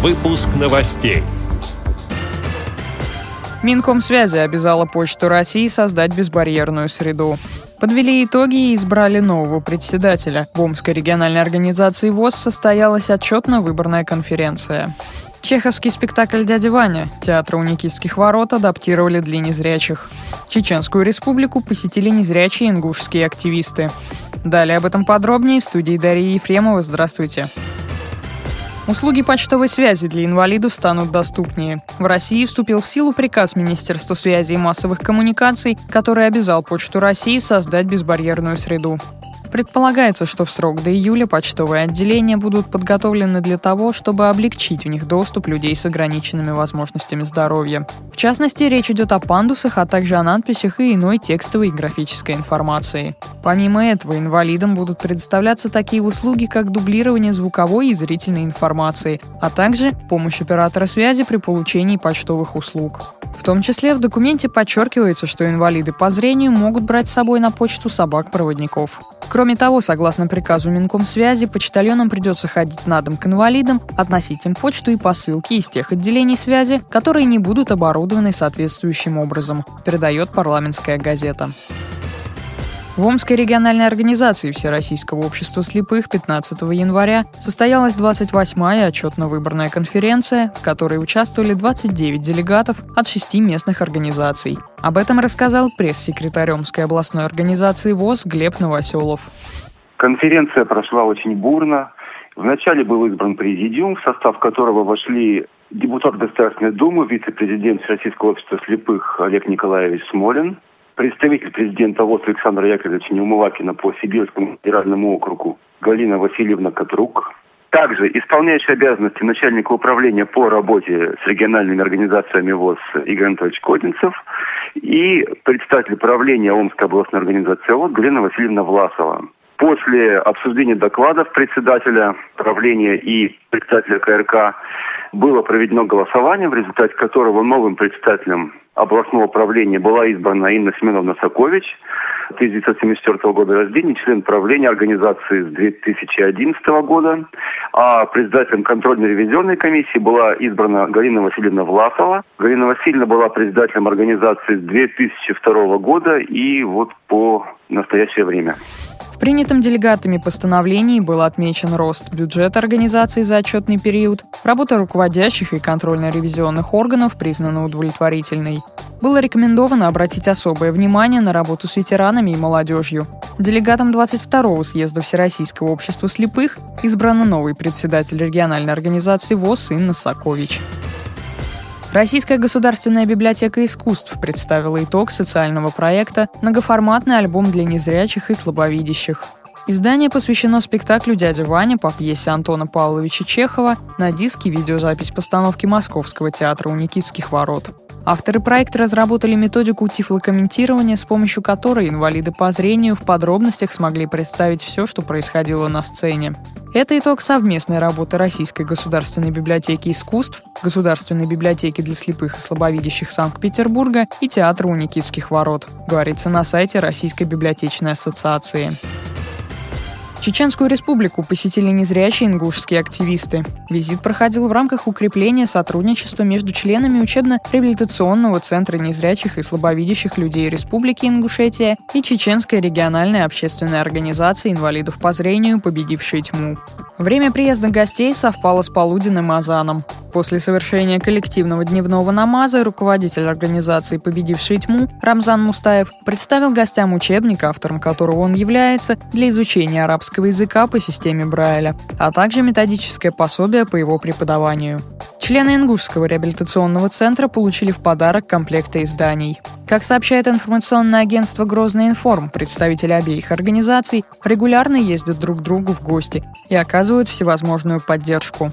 Выпуск новостей. Минкомсвязи обязала Почту России создать безбарьерную среду. Подвели итоги и избрали нового председателя. В Омской региональной организации ВОЗ состоялась отчетно-выборная конференция. Чеховский спектакль «Дядя Ваня» театра у Никитских ворот адаптировали для незрячих. Чеченскую республику посетили незрячие ингушские активисты. Далее об этом подробнее в студии Дарьи Ефремова. Здравствуйте. Услуги почтовой связи для инвалидов станут доступнее. В России вступил в силу приказ Министерства связи и массовых коммуникаций, который обязал Почту России создать безбарьерную среду. Предполагается, что в срок до июля почтовые отделения будут подготовлены для того, чтобы облегчить у них доступ людей с ограниченными возможностями здоровья. В частности, речь идет о пандусах, а также о надписях и иной текстовой и графической информации. Помимо этого, инвалидам будут предоставляться такие услуги, как дублирование звуковой и зрительной информации, а также помощь оператора связи при получении почтовых услуг. В том числе в документе подчеркивается, что инвалиды по зрению могут брать с собой на почту собак-проводников. Кроме того, согласно приказу Минкомсвязи, почтальонам придется ходить на дом к инвалидам, относить им почту и посылки из тех отделений связи, которые не будут оборудованы соответствующим образом, передает парламентская газета. В Омской региональной организации Всероссийского общества слепых 15 января состоялась 28-я отчетно-выборная конференция, в которой участвовали 29 делегатов от шести местных организаций. Об этом рассказал пресс-секретарь Омской областной организации ВОЗ Глеб Новоселов. Конференция прошла очень бурно. Вначале был избран президиум, в состав которого вошли депутат Государственной Думы, вице-президент Российского общества слепых Олег Николаевич Смолин, представитель президента ВОЗ Александра Яковлевича Неумывакина по Сибирскому федеральному округу Галина Васильевна Катрук, также исполняющий обязанности начальника управления по работе с региональными организациями ВОЗ Игорь Анатольевич Кодинцев и представитель правления Омской областной организации ВОЗ Галина Васильевна Власова. После обсуждения докладов председателя правления и председателя КРК было проведено голосование, в результате которого новым председателем областного правления была избрана Инна Семеновна Сакович, 1974 года рождения, член правления организации с 2011 года, а председателем контрольно-ревизионной комиссии была избрана Галина Васильевна Власова. Галина Васильевна была председателем организации с 2002 года и вот по настоящее время. В принятом делегатами постановлении был отмечен рост бюджета организации за отчетный период, работа руководящих и контрольно-ревизионных органов признана удовлетворительной. Было рекомендовано обратить особое внимание на работу с ветеранами и молодежью. Делегатом 22-го съезда Всероссийского общества слепых избран новый председатель региональной организации ВОЗ Инна Сакович. Российская государственная библиотека искусств представила итог социального проекта «Многоформатный альбом для незрячих и слабовидящих». Издание посвящено спектаклю «Дядя Ваня» по пьесе Антона Павловича Чехова на диске видеозапись постановки Московского театра у Никитских ворот. Авторы проекта разработали методику тифлокомментирования, с помощью которой инвалиды по зрению в подробностях смогли представить все, что происходило на сцене. Это итог совместной работы Российской государственной библиотеки искусств, Государственной библиотеки для слепых и слабовидящих Санкт-Петербурга и Театра у Никитских ворот, говорится на сайте Российской библиотечной ассоциации. Чеченскую республику посетили незрячие ингушские активисты. Визит проходил в рамках укрепления сотрудничества между членами учебно-реабилитационного центра незрячих и слабовидящих людей Республики Ингушетия и Чеченской региональной общественной организации инвалидов по зрению «Победившие тьму». Время приезда гостей совпало с полуденным азаном. После совершения коллективного дневного намаза руководитель организации «Победивший тьму» Рамзан Мустаев представил гостям учебник, автором которого он является, для изучения арабского языка по системе Брайля, а также методическое пособие по его преподаванию. Члены Ингушского реабилитационного центра получили в подарок комплекты изданий. Как сообщает информационное агентство «Грозный информ», представители обеих организаций регулярно ездят друг к другу в гости и оказывают всевозможную поддержку.